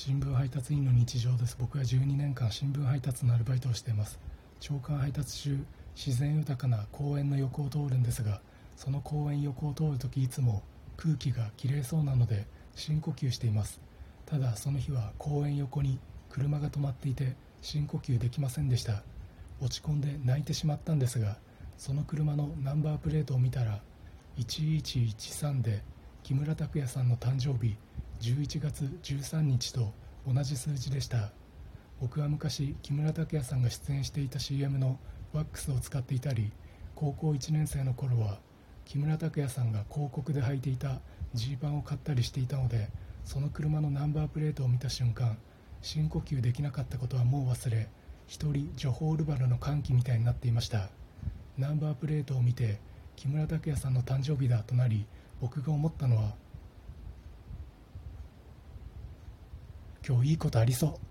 新聞配達員の日常です。僕は12年間新聞配達のアルバイトをしています。朝刊配達中自然豊かな公園の横を通るんですがその公園横を通るときいつも空気がきれいそうなので深呼吸しています。ただその日は公園横に車が止まっていて深呼吸できませんでした。落ち込んで泣いてしまったんですがその車のナンバープレートを見たら1113で木村拓哉さんの誕生日11月13日と同じ数字でした。僕は昔木村拓哉さんが出演していた CM のワックスを使っていたり高校1年生の頃は木村拓哉さんが広告で履いていたジーパンを買ったりしていたのでその車のナンバープレートを見た瞬間深呼吸できなかったことはもう忘れ一人ジョホールバルの歓喜みたいになっていました。ナンバープレートを見て木村拓哉さんの誕生日だとなり僕が思ったのは今日いいことありそう。